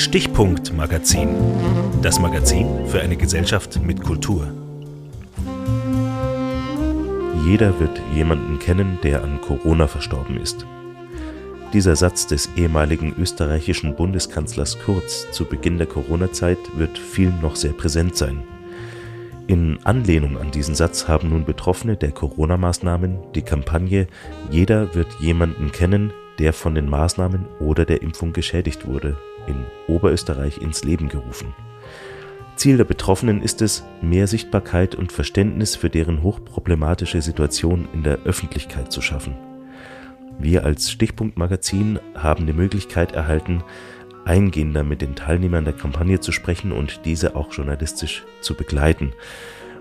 Stichpunkt Magazin. Das Magazin für eine Gesellschaft mit Kultur. Jeder wird jemanden kennen, der an Corona verstorben ist. Dieser Satz des ehemaligen österreichischen Bundeskanzlers Kurz zu Beginn der Corona-Zeit wird vielen noch sehr präsent sein. In Anlehnung an diesen Satz haben nun Betroffene der Corona-Maßnahmen die Kampagne Jeder wird jemanden kennen, der von den Maßnahmen oder der Impfung geschädigt wurde, in Oberösterreich ins Leben gerufen. Ziel der Betroffenen ist es, mehr Sichtbarkeit und Verständnis für deren hochproblematische Situation in der Öffentlichkeit zu schaffen. Wir als Stichpunktmagazin haben die Möglichkeit erhalten, eingehender mit den Teilnehmern der Kampagne zu sprechen und diese auch journalistisch zu begleiten.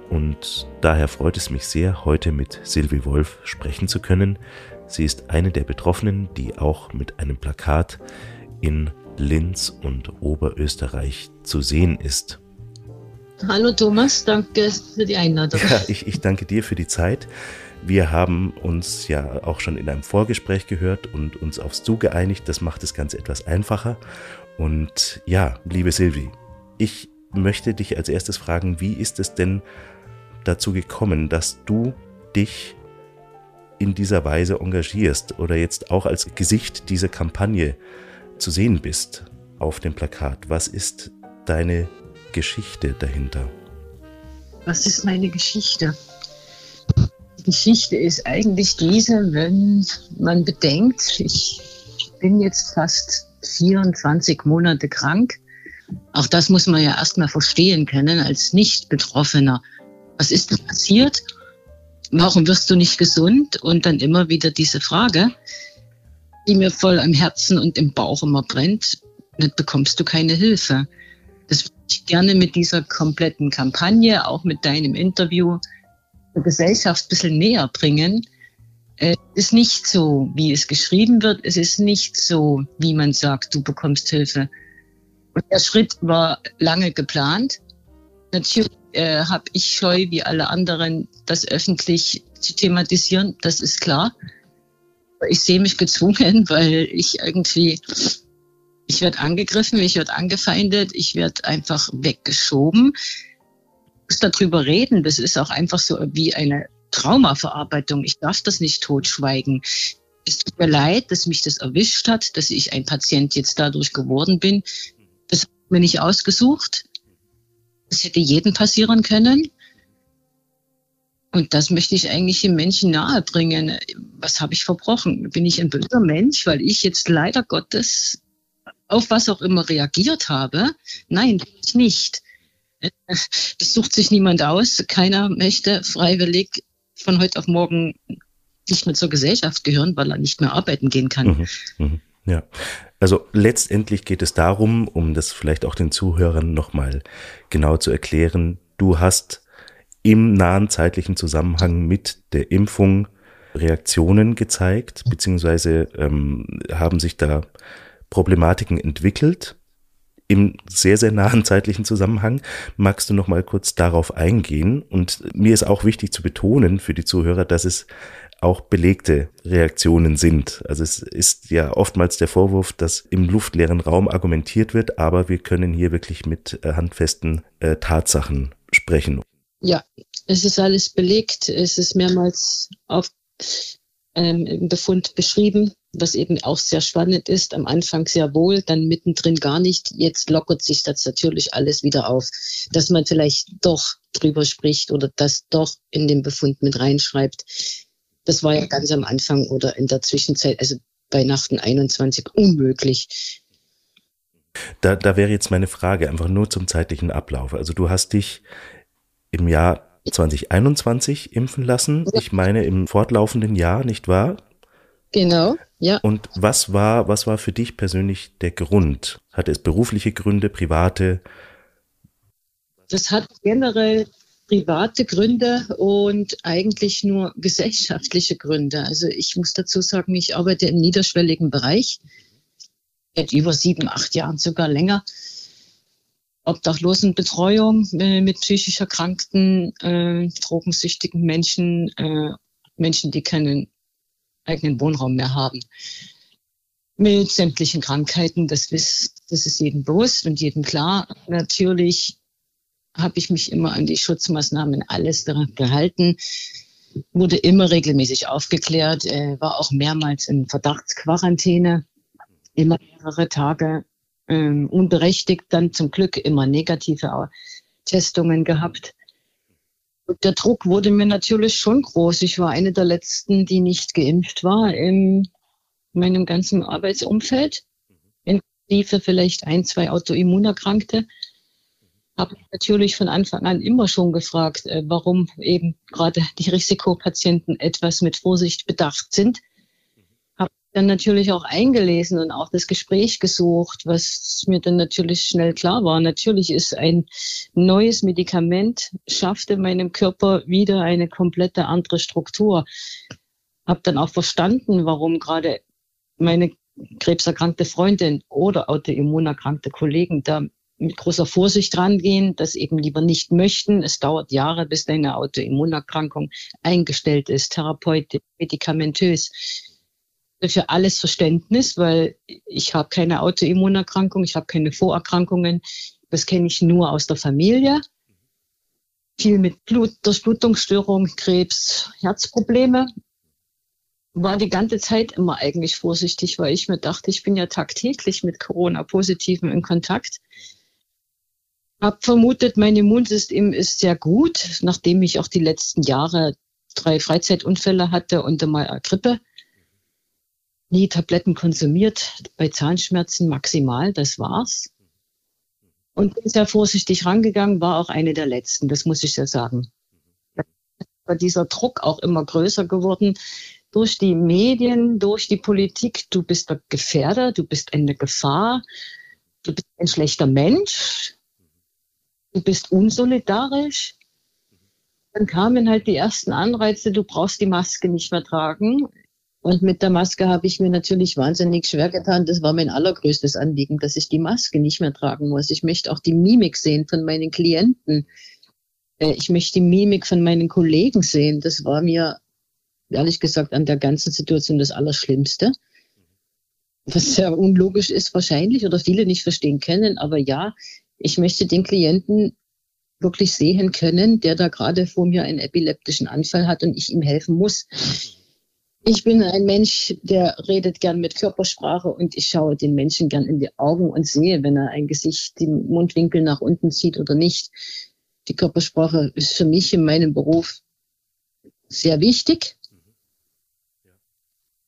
Und daher freut es mich sehr, heute mit Silvi Wolf sprechen zu können. Sie ist eine der Betroffenen, die auch mit einem Plakat in Linz und Oberösterreich zu sehen ist. Hallo Thomas, danke für die Einladung. Ja, ich, ich danke dir für die Zeit. Wir haben uns ja auch schon in einem Vorgespräch gehört und uns aufs Du geeinigt. Das macht das Ganze etwas einfacher. Und ja, liebe Silvi, ich möchte dich als erstes fragen, wie ist es denn dazu gekommen, dass du dich in dieser Weise engagierst oder jetzt auch als Gesicht dieser Kampagne zu sehen bist auf dem Plakat? Was ist deine Geschichte dahinter? Was ist meine Geschichte? Die Geschichte ist eigentlich diese, wenn man bedenkt, ich bin jetzt fast 24 Monate krank. Auch das muss man ja erstmal verstehen können als Nicht-Betroffener. Was ist denn passiert? Warum wirst du nicht gesund? Und dann immer wieder diese Frage, die mir voll am Herzen und im Bauch immer brennt. Nicht bekommst du keine Hilfe. Das würde ich gerne mit dieser kompletten Kampagne, auch mit deinem Interview, der Gesellschaft ein bisschen näher bringen. Es ist nicht so, wie es geschrieben wird. Es ist nicht so, wie man sagt, du bekommst Hilfe. Und der Schritt war lange geplant. Natürlich äh, habe ich scheu, wie alle anderen, das öffentlich zu thematisieren. Das ist klar. Ich sehe mich gezwungen, weil ich irgendwie ich werde angegriffen, ich werde angefeindet, ich werde einfach weggeschoben. Ich muss darüber reden. Das ist auch einfach so wie eine Traumaverarbeitung. Ich darf das nicht totschweigen. Es tut mir leid, dass mich das erwischt hat, dass ich ein Patient jetzt dadurch geworden bin. Das ich mir nicht ausgesucht. Das hätte jedem passieren können. Und das möchte ich eigentlich den Menschen nahebringen. Was habe ich verbrochen? Bin ich ein böser Mensch, weil ich jetzt leider Gottes auf was auch immer reagiert habe. Nein, nicht. Das sucht sich niemand aus. Keiner möchte freiwillig von heute auf morgen nicht mehr zur Gesellschaft gehören, weil er nicht mehr arbeiten gehen kann. Mhm, mh, ja. Also letztendlich geht es darum, um das vielleicht auch den Zuhörern nochmal genau zu erklären, du hast im nahen zeitlichen Zusammenhang mit der Impfung Reaktionen gezeigt, beziehungsweise ähm, haben sich da Problematiken entwickelt im sehr, sehr nahen zeitlichen Zusammenhang. Magst du noch mal kurz darauf eingehen? Und mir ist auch wichtig zu betonen für die Zuhörer, dass es auch belegte Reaktionen sind. Also es ist ja oftmals der Vorwurf, dass im luftleeren Raum argumentiert wird, aber wir können hier wirklich mit äh, handfesten äh, Tatsachen sprechen. Ja, es ist alles belegt. Es ist mehrmals auf ähm, im Befund beschrieben was eben auch sehr spannend ist. Am Anfang sehr wohl, dann mittendrin gar nicht. Jetzt lockert sich das natürlich alles wieder auf, dass man vielleicht doch drüber spricht oder das doch in den Befund mit reinschreibt. Das war ja ganz am Anfang oder in der Zwischenzeit, also bei Nachten 21 unmöglich. Da, da wäre jetzt meine Frage einfach nur zum zeitlichen Ablauf. Also du hast dich im Jahr 2021 impfen lassen. Ich meine im fortlaufenden Jahr, nicht wahr? Genau, ja. Und was war, was war für dich persönlich der Grund? Hatte es berufliche Gründe, private? Das hat generell private Gründe und eigentlich nur gesellschaftliche Gründe. Also ich muss dazu sagen, ich arbeite im niederschwelligen Bereich. Seit über sieben, acht Jahren sogar länger. Obdachlosenbetreuung äh, mit psychisch erkrankten, äh, drogensüchtigen Menschen, äh, Menschen, die keinen eigenen Wohnraum mehr haben. mit sämtlichen Krankheiten. Das, ist, das ist jedem bewusst und jedem klar. Natürlich habe ich mich immer an die Schutzmaßnahmen alles daran gehalten, wurde immer regelmäßig aufgeklärt, äh, war auch mehrmals in Verdachtsquarantäne, immer mehrere Tage ähm, unberechtigt, dann zum Glück immer negative Testungen gehabt. Und der Druck wurde mir natürlich schon groß. Ich war eine der letzten, die nicht geimpft war in meinem ganzen Arbeitsumfeld, inklusive vielleicht ein, zwei Autoimmunerkrankte habe natürlich von Anfang an immer schon gefragt, äh, warum eben gerade die Risikopatienten etwas mit Vorsicht bedacht sind. Dann natürlich auch eingelesen und auch das Gespräch gesucht, was mir dann natürlich schnell klar war. Natürlich ist ein neues Medikament, schafft in meinem Körper wieder eine komplette andere Struktur. Habe dann auch verstanden, warum gerade meine krebserkrankte Freundin oder autoimmunerkrankte Kollegen da mit großer Vorsicht rangehen, das eben lieber nicht möchten. Es dauert Jahre, bis deine Autoimmunerkrankung eingestellt ist, therapeutisch, medikamentös. Für alles Verständnis, weil ich habe keine Autoimmunerkrankung, ich habe keine Vorerkrankungen. Das kenne ich nur aus der Familie. Viel mit Blut, Durchblutungsstörung, Krebs, Herzprobleme. War die ganze Zeit immer eigentlich vorsichtig, weil ich mir dachte, ich bin ja tagtäglich mit Corona-Positiven in Kontakt habe vermutet, mein Immunsystem ist sehr gut, nachdem ich auch die letzten Jahre drei Freizeitunfälle hatte und einmal Grippe. Nie Tabletten konsumiert, bei Zahnschmerzen maximal, das war's. Und bin sehr vorsichtig rangegangen, war auch eine der letzten, das muss ich ja sagen. War dieser Druck auch immer größer geworden durch die Medien, durch die Politik. Du bist der Gefährder, du bist eine Gefahr, du bist ein schlechter Mensch, du bist unsolidarisch. Dann kamen halt die ersten Anreize, du brauchst die Maske nicht mehr tragen. Und mit der Maske habe ich mir natürlich wahnsinnig schwer getan. Das war mein allergrößtes Anliegen, dass ich die Maske nicht mehr tragen muss. Ich möchte auch die Mimik sehen von meinen Klienten. Äh, ich möchte die Mimik von meinen Kollegen sehen. Das war mir, ehrlich gesagt, an der ganzen Situation das Allerschlimmste. Was sehr unlogisch ist wahrscheinlich oder viele nicht verstehen können. Aber ja, ich möchte den Klienten wirklich sehen können, der da gerade vor mir einen epileptischen Anfall hat und ich ihm helfen muss. Ich bin ein Mensch, der redet gern mit Körpersprache und ich schaue den Menschen gern in die Augen und sehe, wenn er ein Gesicht, den Mundwinkel nach unten zieht oder nicht. Die Körpersprache ist für mich in meinem Beruf sehr wichtig.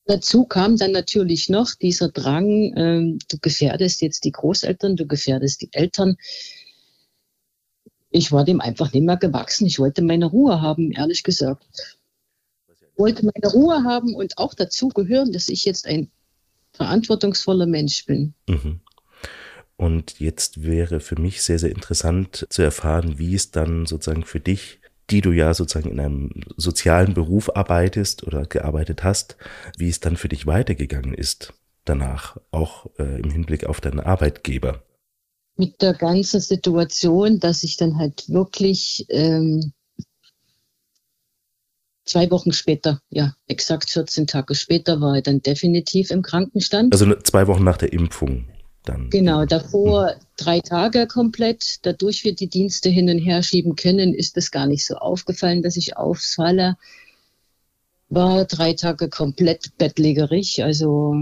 Dazu kam dann natürlich noch dieser Drang, ähm, du gefährdest jetzt die Großeltern, du gefährdest die Eltern. Ich war dem einfach nicht mehr gewachsen. Ich wollte meine Ruhe haben, ehrlich gesagt. Ich wollte meine Ruhe haben und auch dazu gehören, dass ich jetzt ein verantwortungsvoller Mensch bin. Mhm. Und jetzt wäre für mich sehr, sehr interessant zu erfahren, wie es dann sozusagen für dich die du ja sozusagen in einem sozialen Beruf arbeitest oder gearbeitet hast, wie es dann für dich weitergegangen ist danach, auch äh, im Hinblick auf deinen Arbeitgeber. Mit der ganzen Situation, dass ich dann halt wirklich ähm, zwei Wochen später, ja, exakt 14 Tage später, war ich dann definitiv im Krankenstand. Also zwei Wochen nach der Impfung dann. Genau, davor mhm. drei Tage komplett. Dadurch wir die Dienste hin und her schieben können, ist es gar nicht so aufgefallen, dass ich auffalle. War drei Tage komplett bettlägerig. Also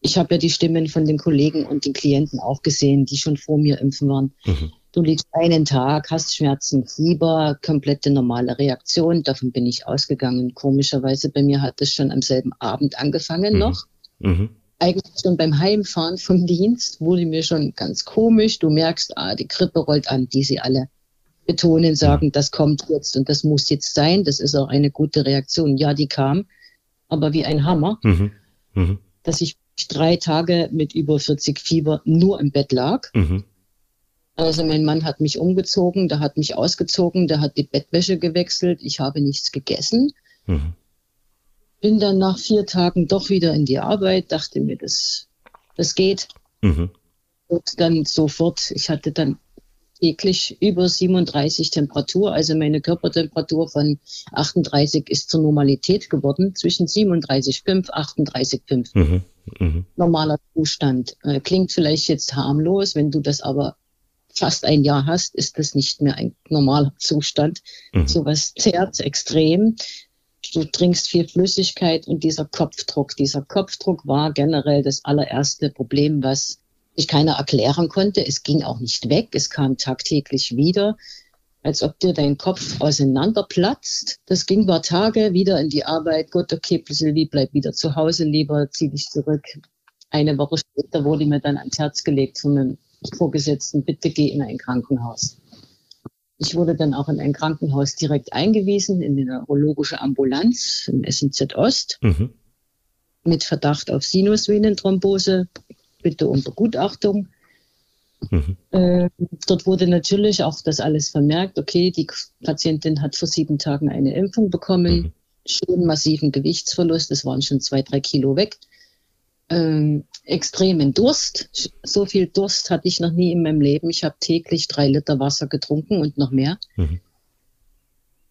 ich habe ja die Stimmen von den Kollegen und den Klienten auch gesehen, die schon vor mir impfen waren. Mhm. Du liegst einen Tag, hast Schmerzen, Fieber, komplette normale Reaktion. Davon bin ich ausgegangen. Komischerweise bei mir hat es schon am selben Abend angefangen mhm. noch. Mhm eigentlich schon beim Heimfahren vom Dienst wurde mir schon ganz komisch. Du merkst, ah, die Grippe rollt an, die sie alle betonen, sagen, das kommt jetzt und das muss jetzt sein. Das ist auch eine gute Reaktion. Ja, die kam, aber wie ein Hammer, mhm. Mhm. dass ich drei Tage mit über 40 Fieber nur im Bett lag. Mhm. Also mein Mann hat mich umgezogen, der hat mich ausgezogen, der hat die Bettwäsche gewechselt, ich habe nichts gegessen. Mhm bin dann nach vier Tagen doch wieder in die Arbeit, dachte mir, das, das geht. Mhm. Und dann sofort, ich hatte dann täglich über 37 Temperatur, also meine Körpertemperatur von 38 ist zur Normalität geworden, zwischen 37,5, 38,5. Mhm. mhm. normaler Zustand. Äh, klingt vielleicht jetzt harmlos, wenn du das aber fast ein Jahr hast, ist das nicht mehr ein normaler Zustand. Mhm. Sowas zerrt extrem. Du trinkst viel Flüssigkeit und dieser Kopfdruck. Dieser Kopfdruck war generell das allererste Problem, was ich keiner erklären konnte. Es ging auch nicht weg. Es kam tagtäglich wieder als ob dir dein Kopf auseinanderplatzt. Das ging paar Tage wieder in die Arbeit. Gott, okay, Sylvie, bleib wieder zu Hause lieber, zieh dich zurück. Eine Woche später wurde mir dann ans Herz gelegt von einem Vorgesetzten, bitte geh in ein Krankenhaus. Ich wurde dann auch in ein Krankenhaus direkt eingewiesen, in eine neurologische Ambulanz im SNZ Ost, mhm. mit Verdacht auf Sinusvenenthrombose, bitte um Begutachtung. Mhm. Äh, dort wurde natürlich auch das alles vermerkt. Okay, die Patientin hat vor sieben Tagen eine Impfung bekommen, mhm. schon massiven Gewichtsverlust, es waren schon zwei, drei Kilo weg. Ähm, extremen Durst. So viel Durst hatte ich noch nie in meinem Leben. Ich habe täglich drei Liter Wasser getrunken und noch mehr. Mhm.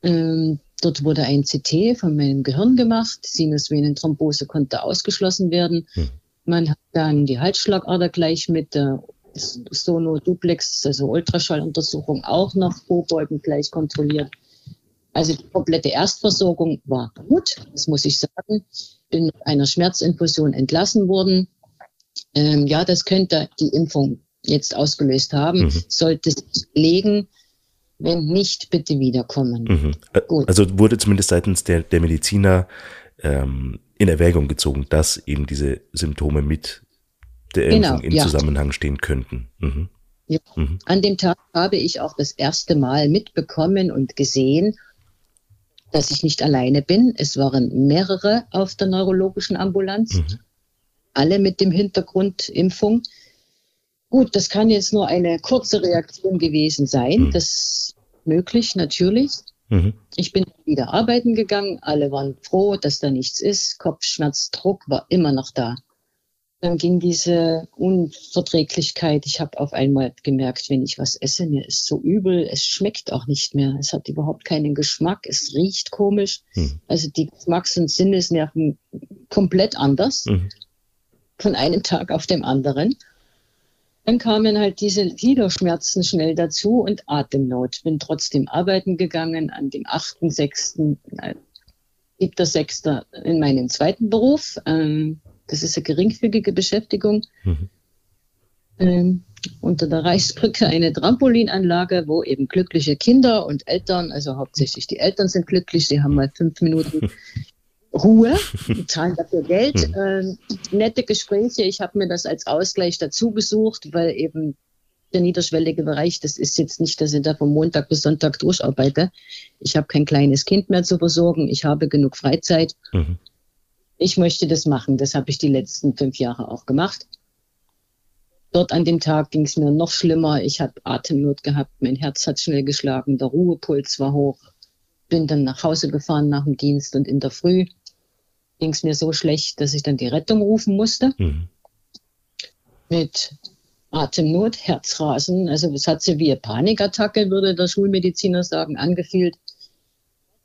Ähm, dort wurde ein CT von meinem Gehirn gemacht. Sinusvenenthrombose konnte ausgeschlossen werden. Mhm. Man hat dann die Halsschlagader gleich mit der Sono-Duplex, also Ultraschalluntersuchung auch noch vorbeugend gleich kontrolliert. Also die komplette Erstversorgung war gut, das muss ich sagen. Bin mit einer Schmerzinfusion entlassen worden. Ähm, ja, das könnte die Impfung jetzt ausgelöst haben. Mhm. Sollte es legen, wenn nicht, bitte wiederkommen. Mhm. Also wurde zumindest seitens der, der Mediziner ähm, in Erwägung gezogen, dass eben diese Symptome mit der genau, Impfung in ja. Zusammenhang stehen könnten. Mhm. Ja. Mhm. An dem Tag habe ich auch das erste Mal mitbekommen und gesehen, dass ich nicht alleine bin. Es waren mehrere auf der neurologischen Ambulanz, mhm. Alle mit dem Hintergrund Impfung. Gut, das kann jetzt nur eine kurze Reaktion gewesen sein. Mhm. Das ist möglich, natürlich. Mhm. Ich bin wieder arbeiten gegangen. Alle waren froh, dass da nichts ist. Kopfschmerz, Druck war immer noch da. Dann ging diese Unverträglichkeit. Ich habe auf einmal gemerkt, wenn ich was esse, mir ist so übel. Es schmeckt auch nicht mehr. Es hat überhaupt keinen Geschmack. Es riecht komisch. Mhm. Also die Geschmacks- und Sinnesnerven komplett anders. Von einem Tag auf dem anderen. Dann kamen halt diese Gliederschmerzen schnell dazu und Atemnot. Bin trotzdem arbeiten gegangen an dem 8.6., 7.6. in meinen zweiten Beruf. Ähm, das ist eine geringfügige Beschäftigung. Mhm. Ähm, unter der Reichsbrücke eine Trampolinanlage, wo eben glückliche Kinder und Eltern, also hauptsächlich die Eltern sind glücklich, die haben mal fünf Minuten Ruhe, zahlen dafür Geld. Ähm, nette Gespräche, ich habe mir das als Ausgleich dazu gesucht, weil eben der niederschwellige Bereich, das ist jetzt nicht, dass ich da von Montag bis Sonntag durcharbeite. Ich habe kein kleines Kind mehr zu versorgen, ich habe genug Freizeit. Mhm ich möchte das machen. Das habe ich die letzten fünf Jahre auch gemacht. Dort an dem Tag ging es mir noch schlimmer. Ich habe Atemnot gehabt, mein Herz hat schnell geschlagen, der Ruhepuls war hoch. Bin dann nach Hause gefahren nach dem Dienst und in der Früh ging es mir so schlecht, dass ich dann die Rettung rufen musste. Mhm. Mit Atemnot, Herzrasen. Also es hat sich wie eine Panikattacke, würde der Schulmediziner sagen, angefühlt.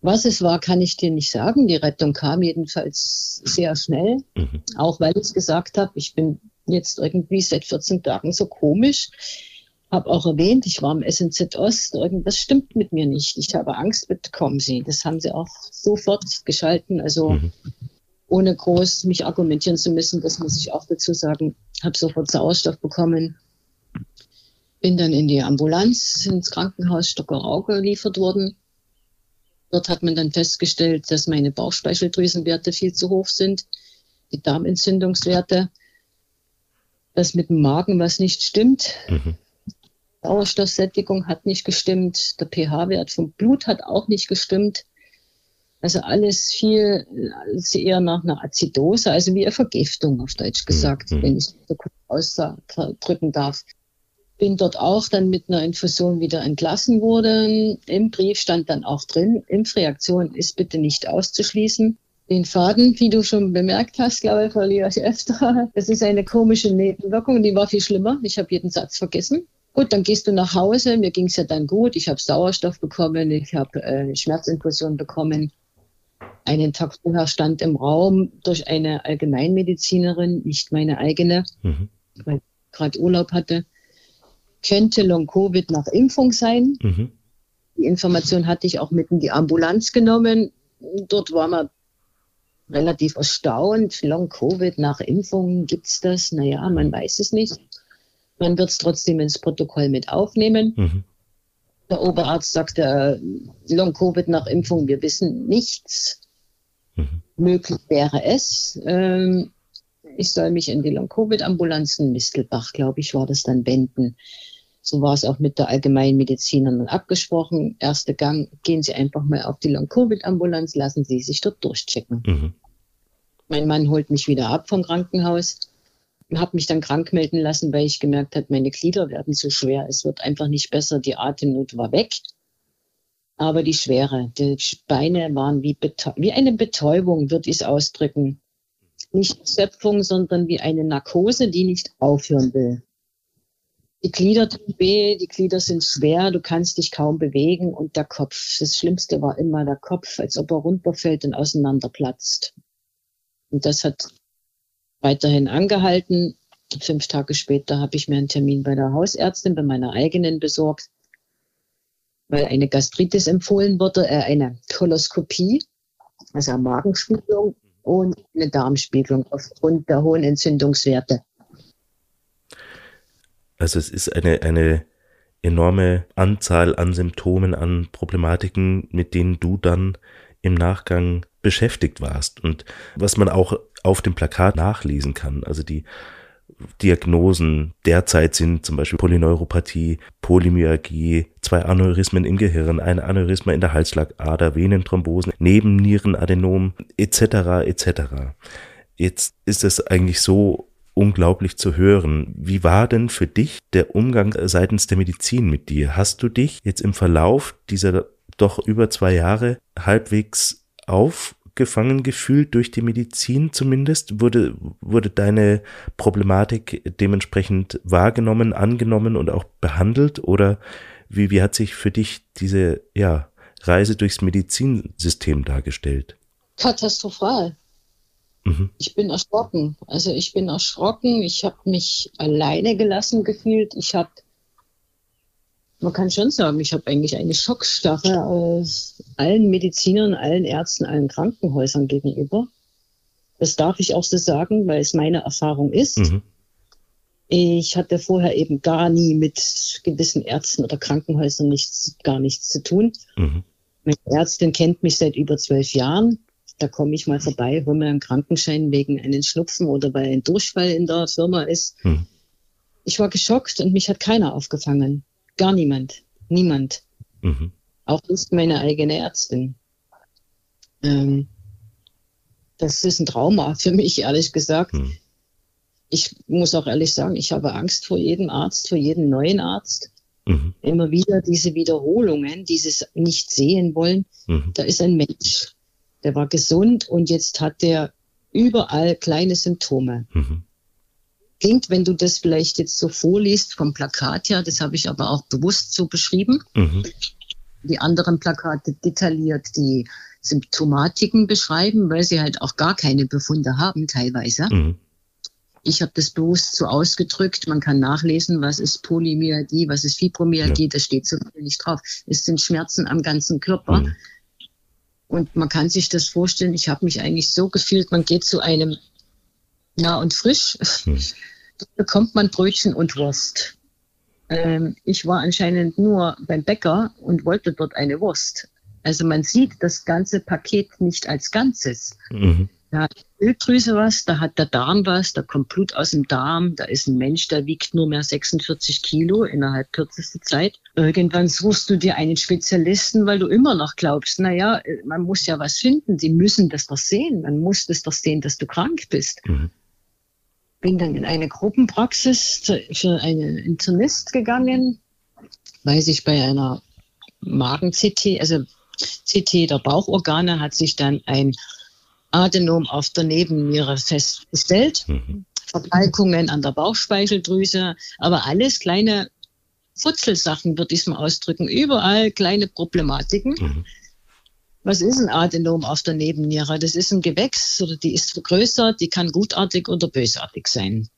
Was es war, kann ich dir nicht sagen. Die Rettung kam jedenfalls sehr schnell, mhm. auch weil ich gesagt habe, ich bin jetzt irgendwie seit 14 Tagen so komisch. Habe auch erwähnt, ich war im SNZ Ost, irgendwas stimmt mit mir nicht. Ich habe Angst, bitte kommen Sie. Das haben sie auch sofort geschalten, also mhm. Ohne groß mich argumentieren zu müssen, das muss ich auch dazu sagen. Habe sofort Sauerstoff bekommen, bin dann in die Ambulanz ins Krankenhaus Stockerau geliefert worden Dort hat man dann festgestellt, dass meine Bauchspeicheldrüsenwerte viel zu hoch sind, die Darmentzündungswerte, dass mit dem Magen was nicht stimmt. Mhm. Sauerstoffsättigung hat nicht gestimmt, der pH-Wert vom Blut hat auch nicht gestimmt. Also alles viel eher nach einer Azidose, also wie eine Vergiftung auf Deutsch gesagt, mhm. wenn ich es so kurz ausdrücken darf bin dort auch dann mit einer Infusion wieder entlassen worden. Im Brief stand dann auch drin, Impfreaktion ist bitte nicht auszuschließen. Den Faden, wie du schon bemerkt hast, glaube ich, verliere ich öfter. Das ist eine komische Nebenwirkung, die war viel schlimmer. Ich habe jeden Satz vergessen. Gut, dann gehst du nach Hause. Mir ging es ja dann gut. Ich habe Sauerstoff bekommen, ich habe äh, Schmerzinfusion bekommen. Einen Tag vorher stand im Raum durch eine Allgemeinmedizinerin, nicht meine eigene, mhm. weil ich gerade Urlaub hatte, könnte Long-Covid nach Impfung sein. Mhm. Die Information hatte ich auch mit in die Ambulanz genommen. Dort war man relativ erstaunt. Long-Covid nach Impfung, gibt es das? Naja, man weiß es nicht. Man wird es trotzdem ins Protokoll mit aufnehmen. Mhm. Der Oberarzt sagte, Long-Covid nach Impfung, wir wissen nichts. Mhm. Möglich wäre es. Ähm, ich soll mich in die Long-Covid-Ambulanzen, Mistelbach, glaube ich, war das dann, wenden. So war es auch mit der Allgemeinmedizinerin abgesprochen. Erster Gang, gehen Sie einfach mal auf die Long-Covid-Ambulanz, lassen Sie sich dort durchchecken. Mhm. Mein Mann holt mich wieder ab vom Krankenhaus, habe mich dann krank melden lassen, weil ich gemerkt habe, meine Glieder werden zu schwer. Es wird einfach nicht besser. Die Atemnot war weg. Aber die Schwere, die Beine waren wie, wie eine Betäubung, würde ich es ausdrücken. Nicht Zöpfung, sondern wie eine Narkose, die nicht aufhören will. Die Glieder tun weh, die Glieder sind schwer, du kannst dich kaum bewegen und der Kopf. Das Schlimmste war immer der Kopf, als ob er runterfällt und auseinanderplatzt. Und das hat weiterhin angehalten. Fünf Tage später habe ich mir einen Termin bei der Hausärztin, bei meiner eigenen besorgt, weil eine Gastritis empfohlen wurde, äh, eine Koloskopie, also eine Magenspiegelung und eine Darmspiegelung aufgrund der hohen Entzündungswerte. Also es ist eine, eine enorme Anzahl an Symptomen, an Problematiken, mit denen du dann im Nachgang beschäftigt warst und was man auch auf dem Plakat nachlesen kann. Also die Diagnosen derzeit sind zum Beispiel Polyneuropathie, Polymyalgie, zwei Aneurysmen im Gehirn, ein Aneurysma in der Halsschlagader, Venenthrombosen, Nebennierenadenom etc. etc. Jetzt ist es eigentlich so unglaublich zu hören. Wie war denn für dich der Umgang seitens der Medizin mit dir? Hast du dich jetzt im Verlauf dieser doch über zwei Jahre halbwegs aufgefangen gefühlt durch die Medizin zumindest? Wurde, wurde deine Problematik dementsprechend wahrgenommen, angenommen und auch behandelt? Oder wie, wie hat sich für dich diese, ja, Reise durchs Medizinsystem dargestellt? Katastrophal. Mhm. Ich bin erschrocken. Also ich bin erschrocken. Ich habe mich alleine gelassen gefühlt. Ich habe, man kann schon sagen, ich habe eigentlich eine Schockstarre aus allen Medizinern, allen Ärzten, allen Krankenhäusern gegenüber. Das darf ich auch so sagen, weil es meine Erfahrung ist. Mhm. Ich hatte vorher eben gar nie mit gewissen Ärzten oder Krankenhäusern nichts, gar nichts zu tun. Mhm. Meine Ärztin kennt mich seit über zwölf Jahren da komme ich mal vorbei, hole mir einen Krankenschein wegen einen Schnupfen oder weil ein Durchfall in der Firma ist. Hm. Ich war geschockt und mich hat keiner aufgefangen. Gar niemand. Niemand. Mhm. Auch nicht meine eigene Ärztin. Ähm, das ist ein Trauma für mich, ehrlich gesagt. Hm. Ich muss auch ehrlich sagen, ich habe Angst vor jedem Arzt, vor jedem neuen Arzt. Mhm. Immer wieder diese Wiederholungen, dieses nicht sehen wollen. Mhm. Da ist ein Mensch der war gesund und jetzt hat der überall kleine Symptome. Mhm. Klingt, wenn du das vielleicht jetzt so vorliest vom Plakat her, das habe ich aber auch bewusst so beschrieben. Mhm. Die anderen Plakate detailliert die Symptomatiken beschreiben, weil sie halt auch gar keine Befunde haben teilweise. Mhm. Ich habe das bewusst so ausgedrückt. Man kann nachlesen, was ist Polymyalgie, was ist Fibromyalgie. Ja. Das steht so nicht drauf. Es sind Schmerzen am ganzen Körper. Mhm. Und man kann sich das vorstellen, ich habe mich eigentlich so gefühlt, man geht zu einem nah und frisch, hm. dort bekommt man Brötchen und Wurst. Ähm, ich war anscheinend nur beim Bäcker und wollte dort eine Wurst. Also man sieht das ganze Paket nicht als Ganzes. Mhm. Da hat die Schilddrüse was, da hat der Darm was, da kommt Blut aus dem Darm, da ist ein Mensch, der wiegt nur mehr 46 Kilo innerhalb kürzester Zeit. Irgendwann suchst du dir einen Spezialisten, weil du immer noch glaubst, naja, man muss ja was finden, die müssen das doch sehen, man muss das doch sehen, dass du krank bist. Mhm. Bin dann in eine Gruppenpraxis für einen Internist gegangen, weil sich bei einer Magen-CT, also CT der Bauchorgane, hat sich dann ein Adenom auf der Nebenniere festgestellt. Mhm. Verkalkungen an der Bauchspeicheldrüse, aber alles kleine Futzelsachen, würde ich es mal ausdrücken. Überall kleine Problematiken. Mhm. Was ist ein Adenom auf der Nebenniere? Das ist ein Gewächs oder die ist vergrößert, die kann gutartig oder bösartig sein.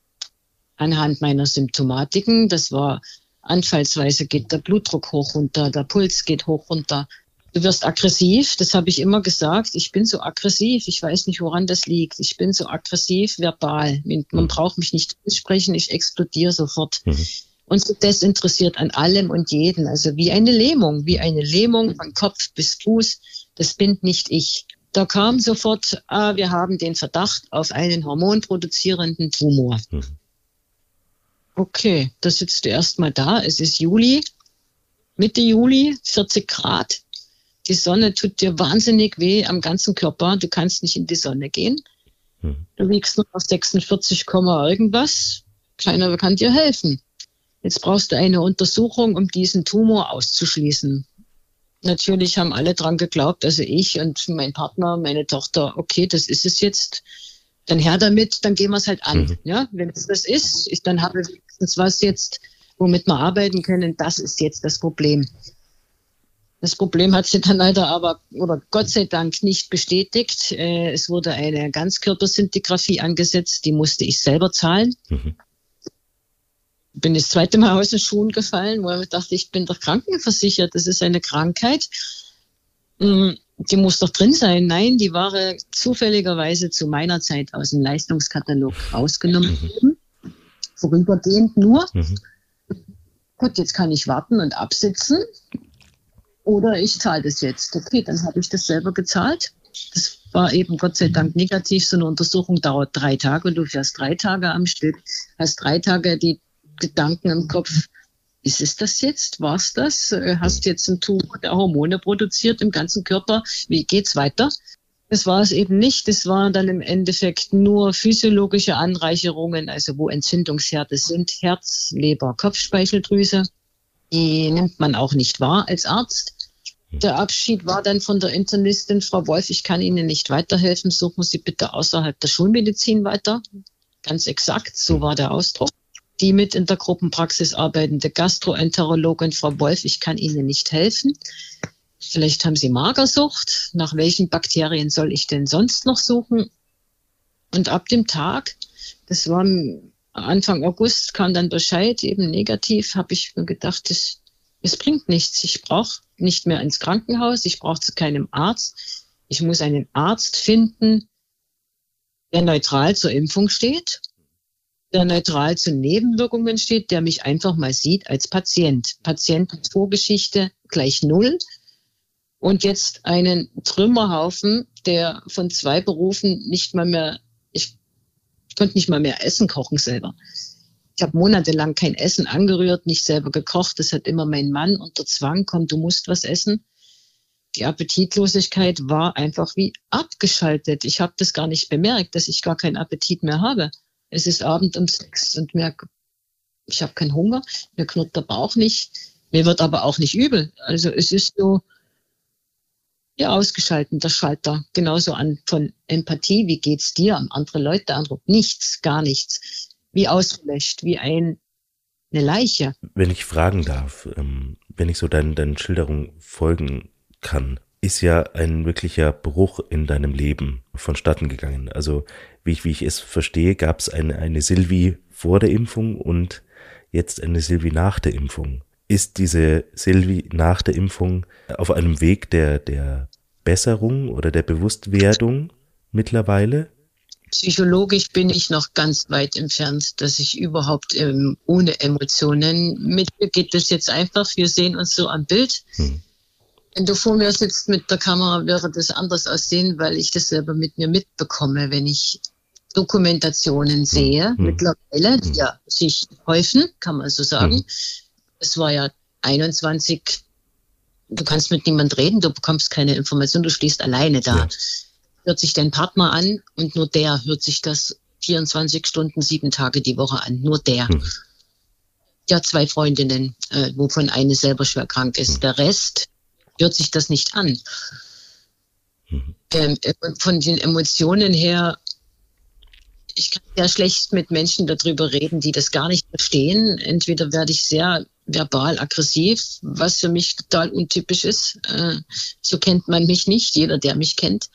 Anhand meiner Symptomatiken, das war anfallsweise geht der Blutdruck hoch runter, der Puls geht hoch runter. Du wirst aggressiv, das habe ich immer gesagt. Ich bin so aggressiv, ich weiß nicht, woran das liegt. Ich bin so aggressiv verbal. Man mhm. braucht mich nicht sprechen, ich explodiere sofort. Mhm. Und so desinteressiert an allem und jeden. Also wie eine Lähmung, wie eine Lähmung von Kopf bis Fuß. Das bin nicht ich. Da kam sofort, ah, wir haben den Verdacht auf einen hormonproduzierenden Tumor. Mhm. Okay, da sitzt du erstmal da. Es ist Juli, Mitte Juli, 40 Grad. Die Sonne tut dir wahnsinnig weh am ganzen Körper. Du kannst nicht in die Sonne gehen. Mhm. Du wiegst nur auf 46, irgendwas. Keiner kann dir helfen. Jetzt brauchst du eine Untersuchung, um diesen Tumor auszuschließen. Natürlich haben alle dran geglaubt, also ich und mein Partner, meine Tochter, okay, das ist es jetzt. Dann her damit, dann gehen wir es halt an. Mhm. Ja, wenn es das ist, ich, dann habe ich wenigstens was jetzt, womit wir arbeiten können. Das ist jetzt das Problem. Das Problem hat sie dann leider aber, oder Gott sei Dank, nicht bestätigt. Äh, es wurde eine Ganzkörpersintigraphie angesetzt, die musste ich selber zahlen. Mhm bin das zweite Mal aus den Schuhen gefallen, wo ich dachte, ich bin doch krankenversichert, das ist eine Krankheit. Hm, die muss doch drin sein. Nein, die war zufälligerweise zu meiner Zeit aus dem Leistungskatalog ausgenommen worden. Mhm. Vorübergehend nur. Mhm. Gut, jetzt kann ich warten und absitzen. Oder ich zahle das jetzt. Okay, dann habe ich das selber gezahlt. Das war eben Gott sei Dank negativ. So eine Untersuchung dauert drei Tage und du fährst drei Tage am Stück, hast drei Tage die Gedanken im Kopf. Ist es das jetzt? War es das? Äh, hast jetzt ein Tumor, der Hormone produziert im ganzen Körper? Wie geht's weiter? Das war es eben nicht. Das waren dann im Endeffekt nur physiologische Anreicherungen, also wo Entzündungsherde sind, Herz, Leber, Kopfspeicheldrüse. Die nimmt man auch nicht wahr als Arzt. Der Abschied war dann von der Internistin, Frau Wolf, ich kann Ihnen nicht weiterhelfen, suchen Sie bitte außerhalb der Schulmedizin weiter. Ganz exakt, so war der Ausdruck die mit in der Gruppenpraxis arbeitende Gastroenterologin Frau Wolf, ich kann Ihnen nicht helfen. Vielleicht haben Sie Magersucht. Nach welchen Bakterien soll ich denn sonst noch suchen? Und ab dem Tag, das war Anfang August, kam dann Bescheid, eben negativ, habe ich mir gedacht, das, es bringt nichts. Ich brauche nicht mehr ins Krankenhaus, ich brauche zu keinem Arzt. Ich muss einen Arzt finden, der neutral zur Impfung steht der neutral zu Nebenwirkungen steht, der mich einfach mal sieht als Patient. Patientenvorgeschichte gleich null. Und jetzt einen Trümmerhaufen, der von zwei Berufen nicht mal mehr, ich, konnte nicht mal mehr Essen kochen selber. Ich habe monatelang kein Essen angerührt, nicht selber gekocht. Das hat immer mein Mann unter Zwang, komm, du musst was essen. Die Appetitlosigkeit war einfach wie abgeschaltet. Ich habe das gar nicht bemerkt, dass ich gar keinen Appetit mehr habe. Es ist Abend um sechs und merke, ich habe keinen Hunger, mir knurrt der Bauch nicht, mir wird aber auch nicht übel. Also es ist so ja ausgeschalten, der Schalter. Genauso an von Empathie, wie geht's dir, an andere Leute andere Nichts, gar nichts. Wie ausgelöscht, wie ein, eine Leiche. Wenn ich fragen darf, ähm, wenn ich so deinen, deinen Schilderungen folgen kann, ist ja ein wirklicher Bruch in deinem Leben vonstatten gegangen. Also wie ich, wie ich es verstehe, gab es eine, eine Silvi vor der Impfung und jetzt eine Silvi nach der Impfung. Ist diese Silvi nach der Impfung auf einem Weg der, der Besserung oder der Bewusstwerdung mittlerweile? Psychologisch bin ich noch ganz weit entfernt, dass ich überhaupt ähm, ohne Emotionen, mit mir geht das jetzt einfach, wir sehen uns so am Bild. Hm wenn du vor mir sitzt mit der Kamera, wäre das anders aussehen, weil ich das selber mit mir mitbekomme, wenn ich Dokumentationen sehe, mhm. mittlerweile, die hm. ja sich häufen, kann man so sagen. Mhm. Es war ja 21, du kannst mit niemand reden, du bekommst keine Information, du stehst alleine da. Ja. Hört sich dein Partner an und nur der hört sich das 24 Stunden, sieben Tage die Woche an. Nur der. Mhm. Ja, zwei Freundinnen, äh, wovon eine selber schwer krank ist. Hm. Der Rest hört sich das nicht an. Mhm. Ähm, äh, von den Emotionen her, ich kann sehr schlecht mit Menschen darüber reden, die das gar nicht verstehen. Entweder werde ich sehr verbal aggressiv, was für mich total untypisch ist. Äh, so kennt man mich nicht, jeder, der mich kennt.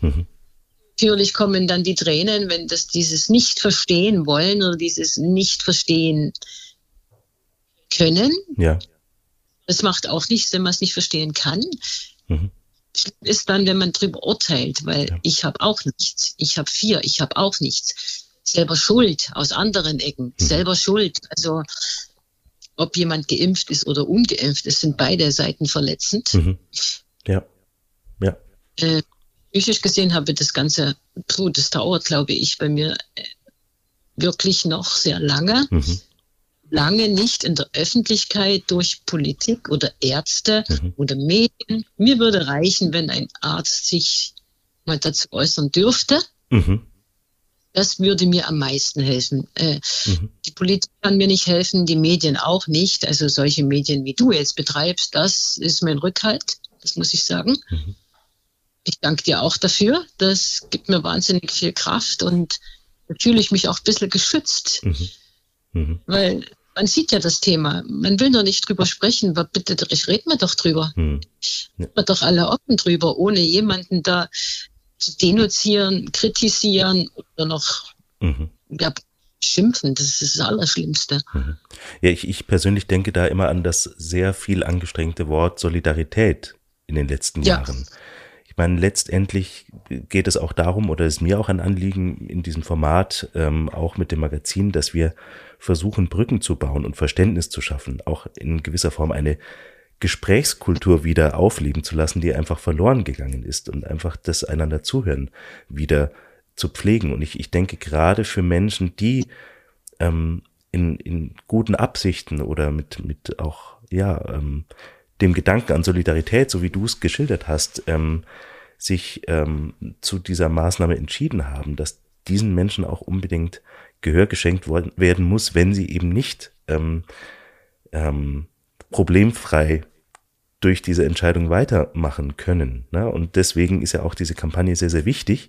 Mhm. Natürlich kommen dann die Tränen, wenn das dieses nicht verstehen wollen oder dieses nicht verstehen können. Ja. Das macht auch nichts, wenn man es nicht verstehen kann. Mhm. Ist dann, wenn man drüber urteilt, weil ja. ich habe auch nichts. Ich habe vier, ich habe auch nichts. Selber schuld aus anderen Ecken, mhm. selber schuld. Also ob jemand geimpft ist oder ungeimpft, es sind beide Seiten verletzend. Mhm. Ja. Ja. Äh, psychisch gesehen habe ich das Ganze, puh, das dauert, glaube ich, bei mir äh, wirklich noch sehr lange. Mhm lange nicht in der Öffentlichkeit durch Politik oder Ärzte mhm. oder Medien. Mir würde reichen, wenn ein Arzt sich mal dazu äußern dürfte. Mhm. Das würde mir am meisten helfen. Äh, mhm. Die Politik kann mir nicht helfen, die Medien auch nicht. Also solche Medien, wie du jetzt betreibst, das ist mein Rückhalt. Das muss ich sagen. Mhm. Ich danke dir auch dafür. Das gibt mir wahnsinnig viel Kraft und da fühle ich mich auch ein bisschen geschützt. Mhm. Mhm. Weil man sieht ja das Thema. Man will nur nicht drüber sprechen. Aber bitte, ich rede mal doch drüber. Hm. Ja. Wir doch alle offen drüber, ohne jemanden da zu denunzieren, kritisieren oder noch mhm. ja, schimpfen. Das ist das Allerschlimmste. Mhm. Ja, ich, ich persönlich denke da immer an das sehr viel angestrengte Wort Solidarität in den letzten ja. Jahren. Ich meine, letztendlich geht es auch darum, oder ist mir auch ein Anliegen in diesem Format, ähm, auch mit dem Magazin, dass wir versuchen, Brücken zu bauen und Verständnis zu schaffen, auch in gewisser Form eine Gesprächskultur wieder aufleben zu lassen, die einfach verloren gegangen ist und einfach das einander zuhören wieder zu pflegen. Und ich, ich denke gerade für Menschen, die ähm, in, in guten Absichten oder mit, mit auch, ja, ähm, dem Gedanken an Solidarität, so wie du es geschildert hast, ähm, sich ähm, zu dieser Maßnahme entschieden haben, dass diesen Menschen auch unbedingt Gehör geschenkt worden, werden muss, wenn sie eben nicht ähm, ähm, problemfrei durch diese Entscheidung weitermachen können. Ne? Und deswegen ist ja auch diese Kampagne sehr, sehr wichtig,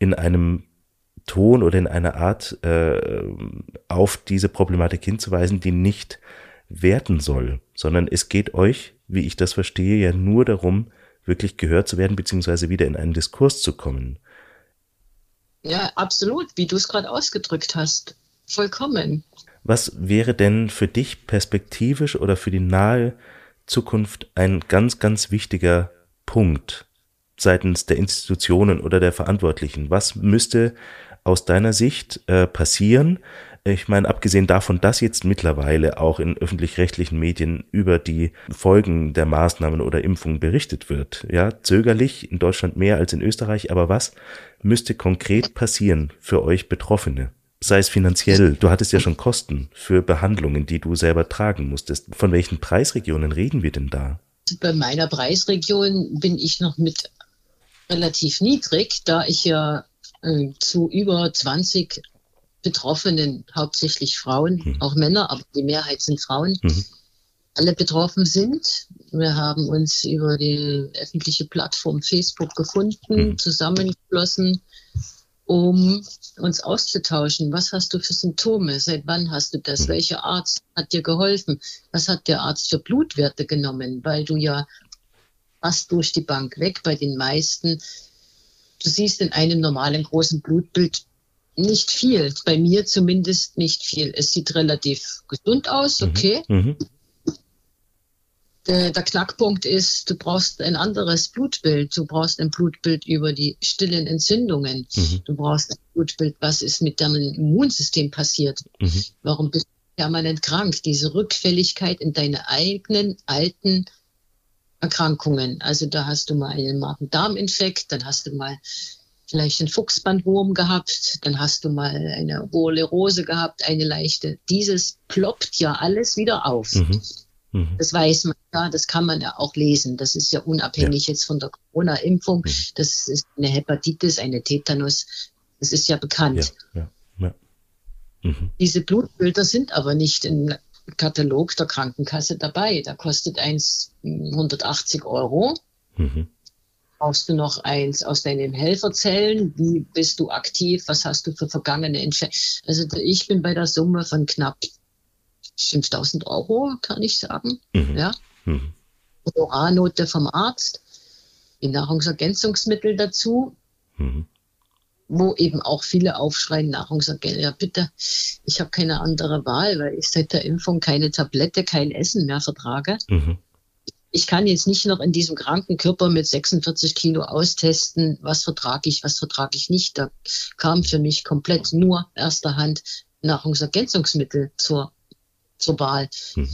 in einem Ton oder in einer Art äh, auf diese Problematik hinzuweisen, die nicht werten soll, sondern es geht euch, wie ich das verstehe, ja nur darum, wirklich gehört zu werden, beziehungsweise wieder in einen Diskurs zu kommen. Ja, absolut, wie du es gerade ausgedrückt hast. Vollkommen. Was wäre denn für dich perspektivisch oder für die nahe Zukunft ein ganz, ganz wichtiger Punkt seitens der Institutionen oder der Verantwortlichen? Was müsste aus deiner Sicht äh, passieren, ich meine, abgesehen davon, dass jetzt mittlerweile auch in öffentlich-rechtlichen Medien über die Folgen der Maßnahmen oder Impfungen berichtet wird, ja, zögerlich in Deutschland mehr als in Österreich, aber was müsste konkret passieren für euch Betroffene? Sei es finanziell, du hattest ja schon Kosten für Behandlungen, die du selber tragen musstest. Von welchen Preisregionen reden wir denn da? Bei meiner Preisregion bin ich noch mit relativ niedrig, da ich ja äh, zu über 20 Betroffenen, hauptsächlich Frauen, mhm. auch Männer, aber die Mehrheit sind Frauen, mhm. alle betroffen sind. Wir haben uns über die öffentliche Plattform Facebook gefunden, mhm. zusammengeschlossen, um uns auszutauschen. Was hast du für Symptome? Seit wann hast du das? Mhm. Welcher Arzt hat dir geholfen? Was hat der Arzt für Blutwerte genommen? Weil du ja fast durch die Bank weg bei den meisten. Du siehst in einem normalen großen Blutbild nicht viel, bei mir zumindest nicht viel. Es sieht relativ gesund aus, mhm. okay. Mhm. Der, der, Knackpunkt ist, du brauchst ein anderes Blutbild. Du brauchst ein Blutbild über die stillen Entzündungen. Mhm. Du brauchst ein Blutbild, was ist mit deinem Immunsystem passiert. Mhm. Warum bist du permanent krank? Diese Rückfälligkeit in deine eigenen alten Erkrankungen. Also da hast du mal einen Magen-Darm-Infekt, dann hast du mal vielleicht einen Fuchsbandwurm gehabt, dann hast du mal eine hohle Rose gehabt, eine leichte. Dieses ploppt ja alles wieder auf. Mhm. Mhm. Das weiß man ja, das kann man ja auch lesen. Das ist ja unabhängig ja. jetzt von der Corona-Impfung. Mhm. Das ist eine Hepatitis, eine Tetanus. Das ist ja bekannt. Ja, ja, mhm. Diese Blutbilder sind aber nicht im Katalog der Krankenkasse dabei. Da kostet eins 180 Euro. Mhm. Brauchst du noch eins aus deinen Helferzellen? Wie bist du aktiv? Was hast du für vergangene Infekte? Also ich bin bei der Summe von knapp 5000 Euro, kann ich sagen. Mhm. Ja. Mhm. Honorarnote vom Arzt, die Nahrungsergänzungsmittel dazu, mhm. wo eben auch viele aufschreien, Nahrungsergänzungsmittel, ja bitte, ich habe keine andere Wahl, weil ich seit der Impfung keine Tablette, kein Essen mehr vertrage. Mhm. Ich kann jetzt nicht noch in diesem kranken Körper mit 46 Kilo austesten, was vertrage ich, was vertrage ich nicht. Da kam für mich komplett nur erster Hand Nahrungsergänzungsmittel zur, zur Wahl. Mhm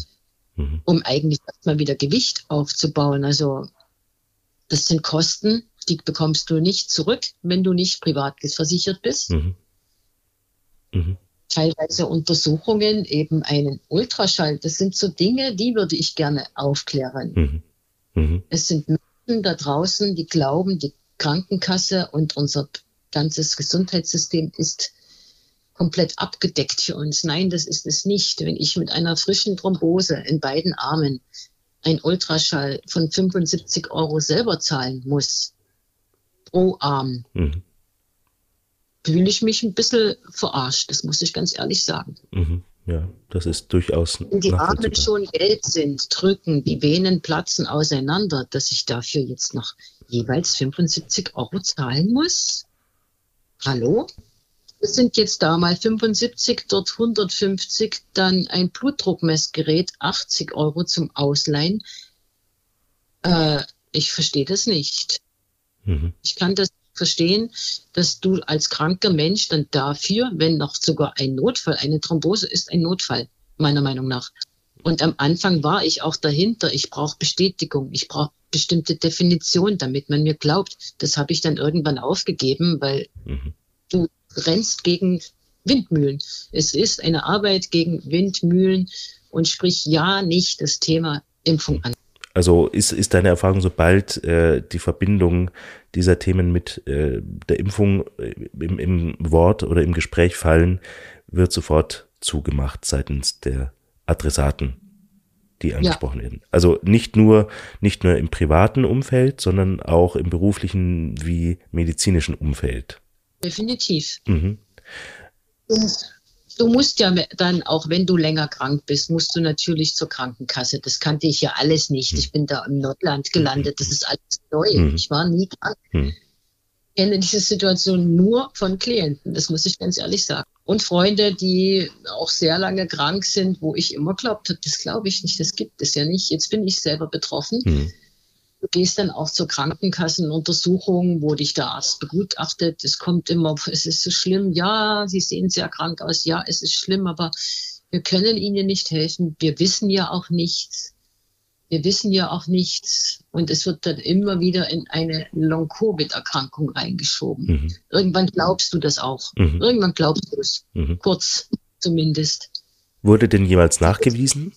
mhm. um eigentlich erstmal wieder Gewicht aufzubauen. Also das sind Kosten, die bekommst du nicht zurück, wenn du nicht privat versichert bist. Mhm. Mhm. Teilweise Untersuchungen, eben einen Ultraschall. Das sind so Dinge, die würde ich gerne aufklären. Mhm. mhm. Es sind Menschen da draußen, die glauben, die Krankenkasse und unser ganzes Gesundheitssystem ist komplett abgedeckt für uns. Nein, das ist es nicht. Wenn ich mit einer frischen Thrombose in beiden Armen ein Ultraschall von 75 Euro selber zahlen muss, pro Arm, mhm. fühle ich mich ein bisschen verarscht. Das muss ich ganz ehrlich sagen. Mhm. Ja, das ist durchaus. Wenn die Arme schon gelb sind, drücken, die Venen platzen auseinander, dass ich dafür jetzt noch jeweils 75 Euro zahlen muss? Hallo? Es sind jetzt da mal 75, dort 150, dann ein Blutdruckmessgerät, 80 Euro zum Ausleihen. Äh, ich verstehe das nicht. Mhm. Ich kann das verstehen, dass du als kranker Mensch dann dafür, wenn noch sogar ein Notfall, eine Thrombose ist ein Notfall, meiner Meinung nach. Und am Anfang war ich auch dahinter, ich brauche Bestätigung, ich brauche bestimmte Definition, damit man mir glaubt. Das habe ich dann irgendwann aufgegeben, weil mhm. du rennst gegen Windmühlen. Es ist eine Arbeit gegen Windmühlen und sprich ja nicht das Thema Impfung an. Also ist, ist deine Erfahrung, sobald äh, die Verbindung dieser Themen mit äh, der Impfung äh, im, im Wort oder im Gespräch fallen, wird sofort zugemacht seitens der Adressaten, die angesprochen ja. werden. Also nicht nur, nicht nur im privaten Umfeld, sondern auch im beruflichen wie medizinischen Umfeld. Definitiv. Mhm. du musst ja dann, auch wenn du länger krank bist, musst du natürlich zur Krankenkasse. Das kannte ich ja alles nicht. Ich bin da im Nordland gelandet. Das ist alles neu. Mhm. Ich war nie krank. Mhm. Ich kenne diese Situation nur von Klienten. Das muss ich ganz ehrlich sagen. Und Freunde, die auch sehr lange krank sind, wo ich immer glaubt habe, das glaube ich nicht, das gibt es ja nicht. Jetzt bin ich selber betroffen. Mhm. Du gehst dann auch zur Krankenkassenuntersuchung, wo dich der Arzt begutachtet. Es kommt immer, es ist so schlimm. Ja, Sie sehen sehr krank aus. Ja, es ist schlimm, aber wir können Ihnen nicht helfen. Wir wissen ja auch nichts. Wir wissen ja auch nichts. Und es wird dann immer wieder in eine Long-Covid-Erkrankung reingeschoben. Mhm. Irgendwann glaubst du das auch. Mhm. Irgendwann glaubst du es. Mhm. Kurz zumindest. Wurde denn jemals nachgewiesen,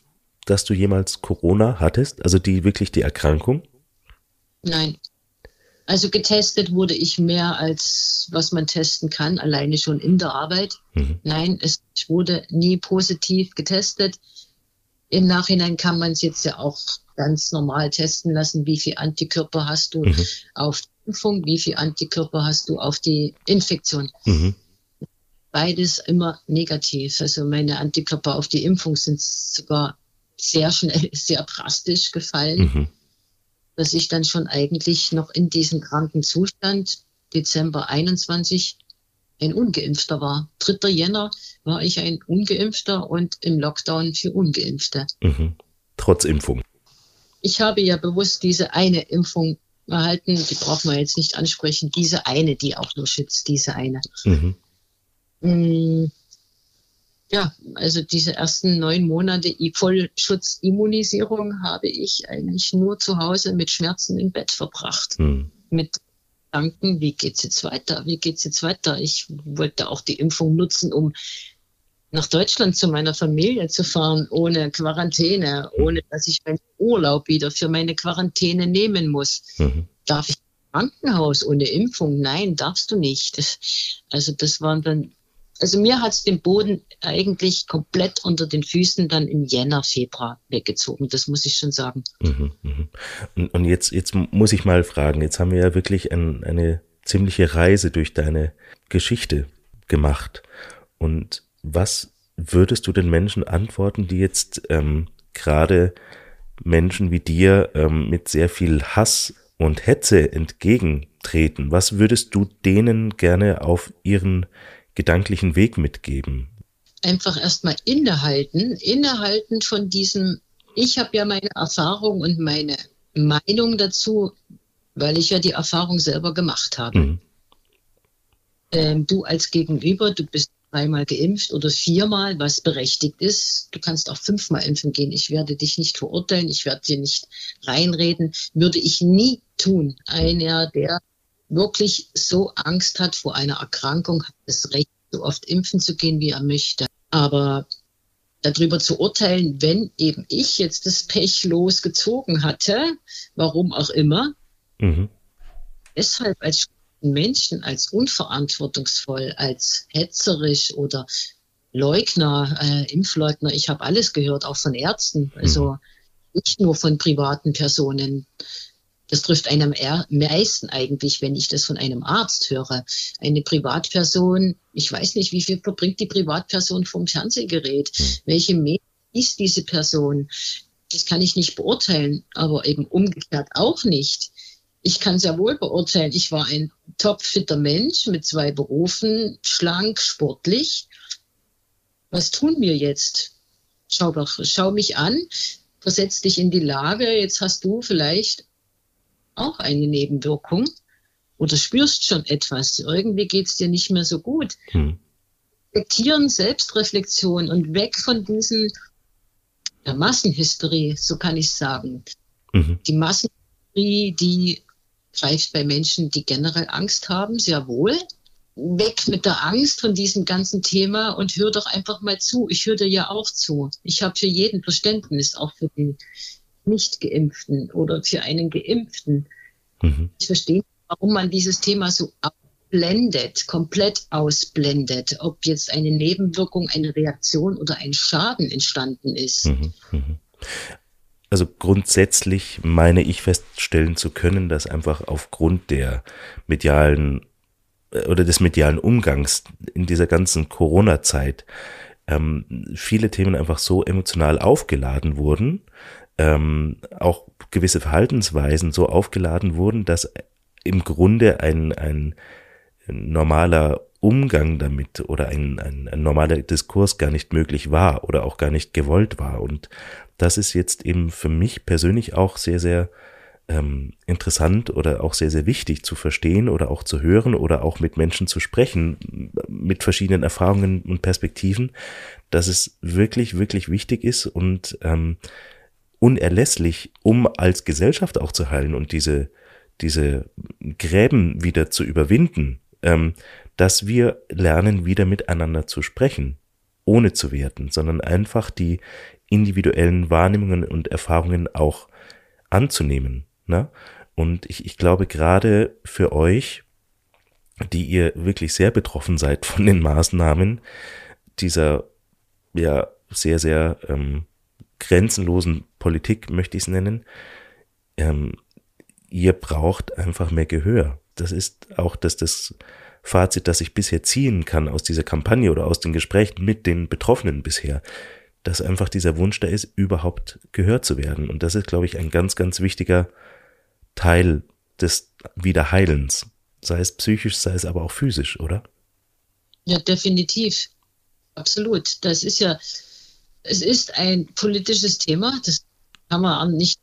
dass du jemals Corona hattest? Also die wirklich die Erkrankung? Nein. Also getestet wurde ich mehr als was man testen kann, alleine schon in der Arbeit. Mhm. Nein, es wurde nie positiv getestet. Im Nachhinein kann man es jetzt ja auch ganz normal testen lassen, wie viel Antikörper hast du mhm. auf die Impfung, wie viel Antikörper hast du auf die Infektion. Mhm. Beides immer negativ. Also meine Antikörper auf die Impfung sind sogar sehr schnell, sehr drastisch gefallen. Dass ich dann schon eigentlich noch in diesem kranken Zustand Dezember 21 ein Ungeimpfter war. 3. Jänner war ich ein Ungeimpfter und im Lockdown für Ungeimpfte. Mhm. Trotz Impfung. Ich habe ja bewusst diese eine Impfung erhalten, die braucht man jetzt nicht ansprechen, diese eine, die auch nur schützt, diese eine. Mhm. Mm, ja, also diese ersten neun Monate Vollschutzimmunisierung habe ich eigentlich nur zu Hause mit Schmerzen im Bett verbracht. Hm. Mit Gedanken, wie geht's jetzt weiter? Wie geht's jetzt weiter? Ich wollte auch die Impfung nutzen, um nach Deutschland zu meiner Familie zu fahren, ohne Quarantäne, ohne dass ich meinen Urlaub wieder für meine Quarantäne nehmen muss. Mhm. Darf ich Krankenhaus ohne Impfung? Nein, darfst du nicht. Also das waren dann also mir hat es den Boden eigentlich komplett unter den Füßen dann im Jänner, Februar weggezogen. Das muss ich schon sagen. Mhm, mhm. Und, und jetzt, jetzt muss ich mal fragen, jetzt haben wir ja wirklich ein, eine ziemliche Reise durch deine Geschichte gemacht. Und was würdest du den Menschen antworten, die jetzt ähm, gerade Menschen wie dir ähm, mit sehr viel Hass und Hetze entgegentreten? Was würdest du denen gerne auf ihren gedanklichen Weg mitgeben? Einfach erstmal innehalten, innehalten von diesem, ich habe ja meine Erfahrung und meine Meinung dazu, weil ich ja die Erfahrung selber gemacht habe. Mhm. Ähm, du als Gegenüber, du bist dreimal geimpft oder viermal, was berechtigt ist. Du kannst auch fünfmal impfen gehen. Ich werde dich nicht verurteilen, ich werde dir nicht reinreden. Würde ich nie tun. Einer, der wirklich so Angst hat vor einer Erkrankung, hat das Recht, so oft impfen zu gehen, wie er möchte. Aber darüber zu urteilen, wenn eben ich jetzt das Pech losgezogen hatte, warum auch immer, mhm. deshalb als Menschen als unverantwortungsvoll, als hetzerisch oder Leugner, äh, Impfleugner, ich habe alles gehört, auch von Ärzten, also mhm. nicht nur von privaten Personen. Das trifft einem am meisten eigentlich, wenn ich das von einem Arzt höre. Eine Privatperson, ich weiß nicht, wie viel verbringt die Privatperson vom Fernsehgerät, mhm. welche Medien ist diese Person. Das kann ich nicht beurteilen, aber eben umgekehrt auch nicht ich kann sehr wohl beurteilen, ich war ein topfitter Mensch mit zwei Berufen, schlank, sportlich. Was tun wir jetzt? Schau doch, schau mich an, versetz dich in die Lage, jetzt hast du vielleicht auch eine Nebenwirkung oder spürst schon etwas. Irgendwie geht es dir nicht mehr so gut. Hm. Reflektieren, Selbstreflexion und weg von diesen der Massenhysterie, so kann ich sagen. Mhm. Die Massenhysterie, die greift bei Menschen, die generell Angst haben, sehr wohl. Weg mit der Angst von diesem ganzen Thema und hör doch einfach mal zu. Ich höre dir ja auch zu. Ich habe für jeden Verständnis, auch für den Nicht-Geimpften oder für einen Geimpften. Mhm. Ich verstehe, warum man dieses Thema so ausblendet, komplett ausblendet, ob jetzt eine Nebenwirkung, eine Reaktion oder ein Schaden entstanden ist. Mhm. Mhm. Also grundsätzlich meine ich feststellen zu können, dass einfach aufgrund der medialen äh, oder des medialen Umgangs in dieser ganzen Corona-Zeit ähm, viele Themen einfach so emotional aufgeladen wurden, ähm, auch gewisse Verhaltensweisen so aufgeladen wurden, dass im Grunde ein, ein normaler Umgang damit oder ein, ein, ein normaler Diskurs gar nicht möglich war oder auch gar nicht gewollt war. Und das ist jetzt eben für mich persönlich auch sehr, sehr ähm, interessant oder auch sehr, sehr wichtig zu verstehen oder auch zu hören oder auch mit Menschen zu sprechen, mit verschiedenen Erfahrungen und Perspektiven, dass es wirklich, wirklich wichtig ist und ähm, unerlässlich, um als Gesellschaft auch zu heilen und diese, diese Gräben wieder zu überwinden, ähm, dass wir lernen, wieder miteinander zu sprechen, ohne zu werten, sondern einfach die individuellen Wahrnehmungen und Erfahrungen auch anzunehmen. Ne? Und ich, ich glaube, gerade für euch, die ihr wirklich sehr betroffen seid von den Maßnahmen dieser ja sehr, sehr ähm, grenzenlosen Politik, möchte ich es nennen, ähm, ihr braucht einfach mehr Gehör. Das ist auch das, das Fazit, das ich bisher ziehen kann aus dieser Kampagne oder aus den Gesprächen mit den Betroffenen bisher dass einfach dieser Wunsch da ist, überhaupt gehört zu werden. Und das ist, glaube ich, ein ganz, ganz wichtiger Teil des Wiederheilens. Sei es psychisch, sei es aber auch physisch, oder? Ja, definitiv. Absolut. Das ist ja, es ist ein politisches Thema. Das kann man nicht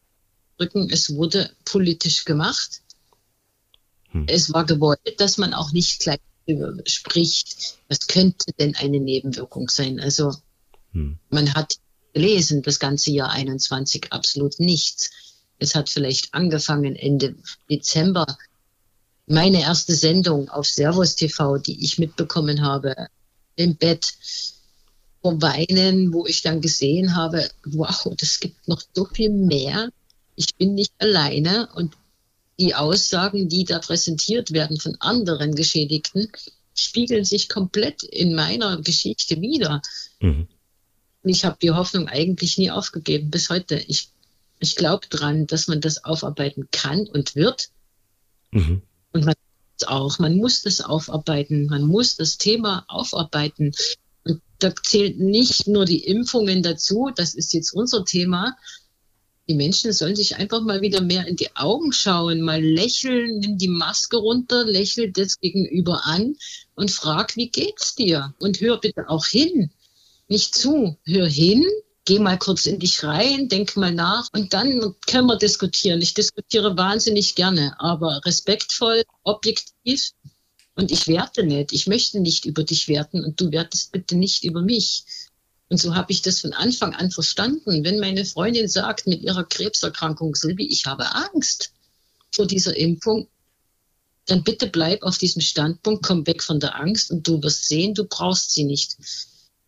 drücken. Es wurde politisch gemacht. Hm. Es war gewollt, dass man auch nicht gleich spricht, was könnte denn eine Nebenwirkung sein. Also hm. Man hat gelesen, das ganze Jahr 21 absolut nichts. Es hat vielleicht angefangen Ende Dezember. Meine erste Sendung auf Servus TV, die ich mitbekommen habe, im Bett Weinen, wo ich dann gesehen habe, wow, das gibt noch so viel mehr. Ich bin nicht alleine und die Aussagen, die da präsentiert werden von anderen Geschädigten, spiegeln sich komplett in meiner Geschichte wieder. Mhm ich habe die Hoffnung eigentlich nie aufgegeben bis heute. Ich, ich glaube dran, dass man das aufarbeiten kann und wird. Mhm. Und man auch, man muss das aufarbeiten, man muss das Thema aufarbeiten. Da zählt nicht nur die Impfungen dazu, das ist jetzt unser Thema. Die Menschen sollen sich einfach mal wieder mehr in die Augen schauen, mal lächeln, nimm die Maske runter, lächel das Gegenüber an und frag, wie geht's dir? Und hör bitte auch hin, nicht zu, hör hin, geh mal kurz in dich rein, denk mal nach und dann können wir diskutieren. Ich diskutiere wahnsinnig gerne, aber respektvoll, objektiv und ich werte nicht. Ich möchte nicht über dich werten und du wertest bitte nicht über mich. Und so habe ich das von Anfang an verstanden. Wenn meine Freundin sagt mit ihrer Krebserkrankung, Silvi, ich habe Angst vor dieser Impfung, dann bitte bleib auf diesem Standpunkt, komm weg von der Angst und du wirst sehen, du brauchst sie nicht.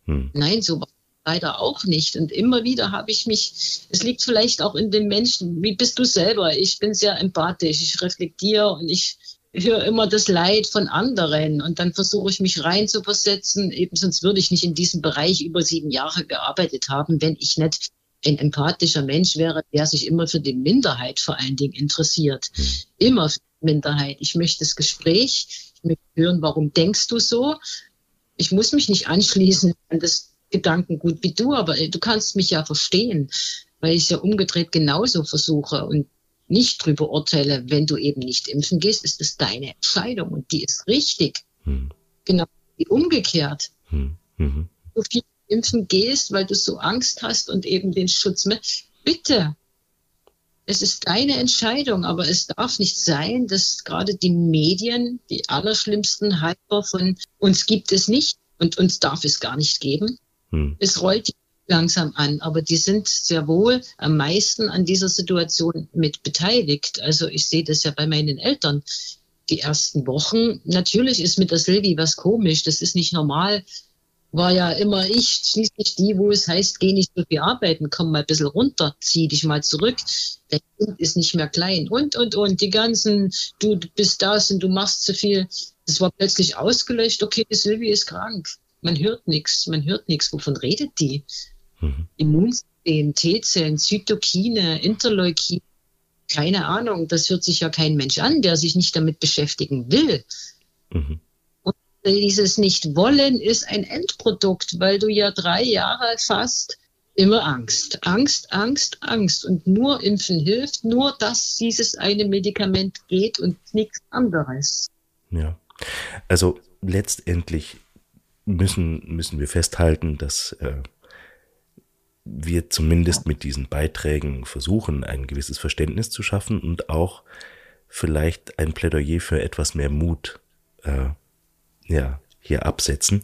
Hm. Nein, so war leider auch nicht. Und immer wieder habe ich mich, es liegt vielleicht auch in den Menschen, wie bist du selber? Ich bin sehr empathisch, ich reflektiere und ich höre immer das Leid von anderen und dann versuche ich mich reinzuversetzen. Eben sonst würde ich nicht in diesem Bereich über sieben Jahre gearbeitet haben, wenn ich nicht ein empathischer Mensch wäre, der sich immer für die Minderheit vor allen Dingen interessiert. Hm. Immer für die Minderheit. Ich möchte das Gespräch, ich möchte hören, warum denkst du so? Ich muss mich nicht anschließen an das Gedankengut wie du, aber du kannst mich ja verstehen, weil ich es ja umgedreht genauso versuche. Und nicht drüber urteile, wenn du eben nicht impfen gehst, ist es deine Entscheidung und die ist richtig. Hm. Genau wie umgekehrt. Hm. Mhm. Du viel impfen gehst, weil du so Angst hast und eben den Schutz mit. Bitte. Es ist deine Entscheidung, aber es darf nicht sein, dass gerade die Medien, die allerschlimmsten Hyper von uns gibt es nicht und uns darf es gar nicht geben. Hm. Es rollt die langsam an, aber die sind sehr wohl am meisten an dieser Situation mit beteiligt. Also ich sehe das ja bei meinen Eltern. Die ersten Wochen, natürlich ist mit der Silvi was komisch, das ist nicht normal. War ja immer ich, schließlich die, wo es heißt, geh nicht so viel arbeiten, komm mal ein bisschen runter, zieh dich mal zurück. Der Kind ist nicht mehr klein und, und, und. Die ganzen, du bist das und du machst zu viel. Das war plötzlich ausgelöscht. Okay, Silvi ist krank. Man hört nichts, man hört nichts. Wovon redet die? Mhm. Immunsystem, T-Zellen, Zytokine, Interleukin, keine Ahnung, das hört sich ja kein Mensch an, der sich nicht damit beschäftigen will. Mhm. Und dieses Nicht-Wollen ist ein Endprodukt, weil du ja drei Jahre fast immer Angst, Angst, Angst, Angst. Und nur Impfen hilft, nur dass dieses eine Medikament geht und nichts anderes. Ja, also letztendlich müssen, müssen wir festhalten, dass äh, wir zumindest mit diesen Beiträgen versuchen, ein gewisses Verständnis zu schaffen und auch vielleicht ein Plädoyer für etwas mehr Mut äh, ja, hier absetzen.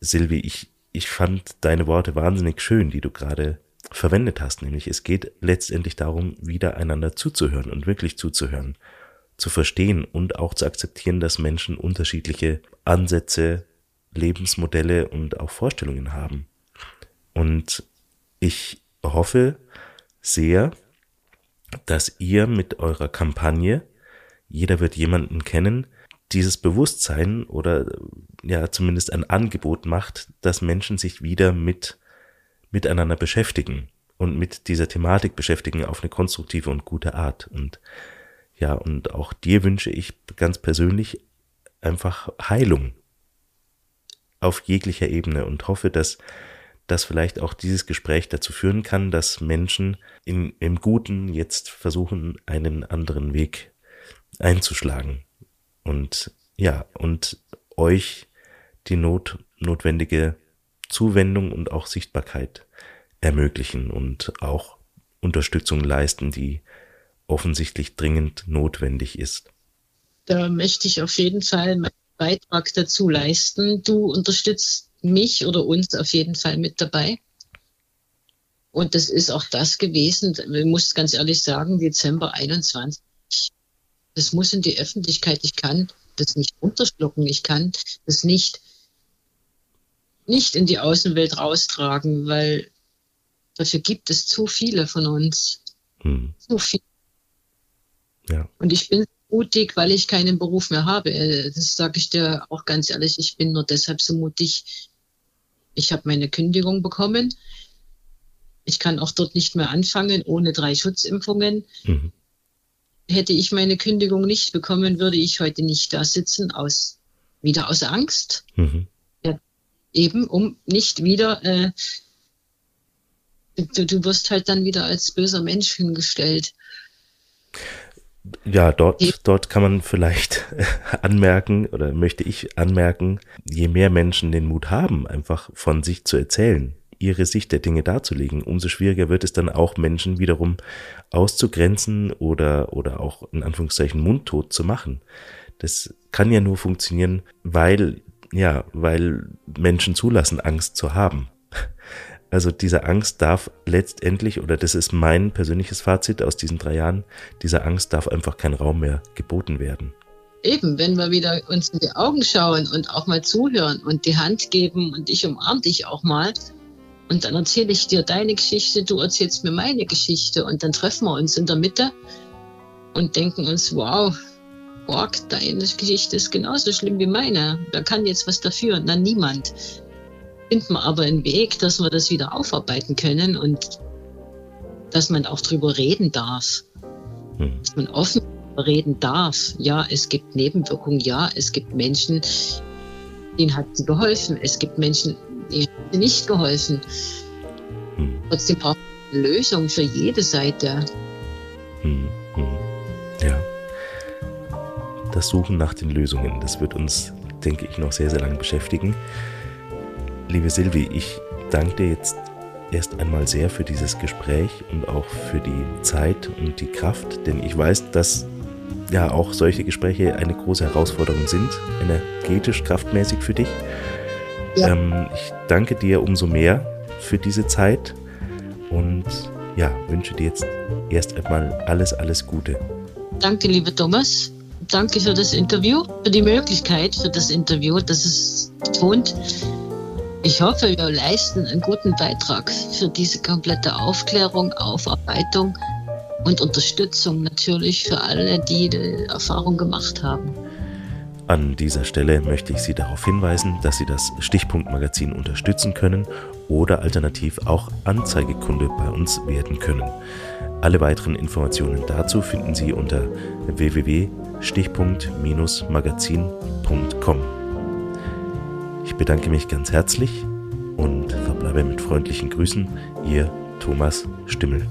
Silvi, ich, ich fand deine Worte wahnsinnig schön, die du gerade verwendet hast, nämlich es geht letztendlich darum, wieder einander zuzuhören und wirklich zuzuhören, zu verstehen und auch zu akzeptieren, dass Menschen unterschiedliche Ansätze, Lebensmodelle und auch Vorstellungen haben. Und ich hoffe sehr, dass ihr mit eurer Kampagne, jeder wird jemanden kennen, dieses Bewusstsein oder ja zumindest ein Angebot macht, dass Menschen sich wieder mit miteinander beschäftigen und mit dieser Thematik beschäftigen auf eine konstruktive und gute Art. Und ja, und auch dir wünsche ich ganz persönlich einfach Heilung auf jeglicher Ebene und hoffe, dass dass vielleicht auch dieses Gespräch dazu führen kann, dass Menschen in, im Guten jetzt versuchen, einen anderen Weg einzuschlagen. Und ja, und euch die Not, notwendige Zuwendung und auch Sichtbarkeit ermöglichen und auch Unterstützung leisten, die offensichtlich dringend notwendig ist. Da möchte ich auf jeden Fall meinen Beitrag dazu leisten. Du unterstützt mich oder uns auf jeden Fall mit dabei. Und das ist auch das gewesen, ich muss ganz ehrlich sagen, Dezember 21. Das muss in die Öffentlichkeit. Ich kann das nicht unterschlucken. Ich kann das nicht, nicht in die Außenwelt raustragen, weil dafür gibt es zu viele von uns. Hm. Zu viele. Ja. Und ich bin mutig, weil ich keinen Beruf mehr habe. Das sage ich dir auch ganz ehrlich. Ich bin nur deshalb so mutig, ich habe meine Kündigung bekommen. Ich kann auch dort nicht mehr anfangen ohne drei Schutzimpfungen. Mhm. Hätte ich meine Kündigung nicht bekommen, würde ich heute nicht da sitzen, aus, wieder aus Angst. Mhm. Ja, Eben, um nicht wieder, äh, du, du wirst halt dann wieder als böser Mensch hingestellt. Ja, dort, dort kann man vielleicht anmerken oder möchte ich anmerken, je mehr Menschen den Mut haben, einfach von sich zu erzählen, ihre Sicht der Dinge darzulegen, umso schwieriger wird es dann auch Menschen wiederum auszugrenzen oder, oder auch in Anführungszeichen mundtot zu machen. Das kann ja nur funktionieren, weil, ja, weil Menschen zulassen, Angst zu haben. Also diese Angst darf letztendlich, oder das ist mein persönliches Fazit aus diesen drei Jahren, dieser Angst darf einfach kein Raum mehr geboten werden. Eben, wenn wir wieder uns in die Augen schauen und auch mal zuhören und die Hand geben und ich umarm dich auch mal und dann erzähle ich dir deine Geschichte, du erzählst mir meine Geschichte und dann treffen wir uns in der Mitte und denken uns, wow, Org, deine Geschichte ist genauso schlimm wie meine. Wer kann jetzt was dafür? Na, niemand finden wir aber einen Weg, dass wir das wieder aufarbeiten können und dass man auch drüber reden darf. Hm. Dass man offen reden darf. Ja, es gibt Nebenwirkungen. Ja, es gibt Menschen, denen hat sie geholfen. Es gibt Menschen, denen hat sie nicht geholfen. Hm. Trotzdem braucht man eine Lösung für jede Seite. Hm. hm. Ja. Das Suchen nach den Lösungen, das wird uns, denke ich, noch sehr, sehr lange beschäftigen. Liebe Silvi, ich danke dir jetzt erst einmal sehr für dieses Gespräch und auch für die Zeit und die Kraft, denn ich weiß, dass ja auch solche Gespräche eine große Herausforderung sind, energetisch, kraftmäßig für dich. Ja. Ähm, ich danke dir umso mehr für diese Zeit und ja, wünsche dir jetzt erst einmal alles, alles Gute. Danke, liebe Thomas. Danke für das Interview, für die Möglichkeit für das Interview, dass es tont. Ich hoffe, wir leisten einen guten Beitrag für diese komplette Aufklärung, Aufarbeitung und Unterstützung natürlich für alle, die die Erfahrung gemacht haben. An dieser Stelle möchte ich Sie darauf hinweisen, dass Sie das Stichpunktmagazin unterstützen können oder alternativ auch Anzeigekunde bei uns werden können. Alle weiteren Informationen dazu finden Sie unter www.stichpunkt-magazin.com. Ich bedanke mich ganz herzlich und verbleibe mit freundlichen Grüßen, Ihr Thomas Stimmel.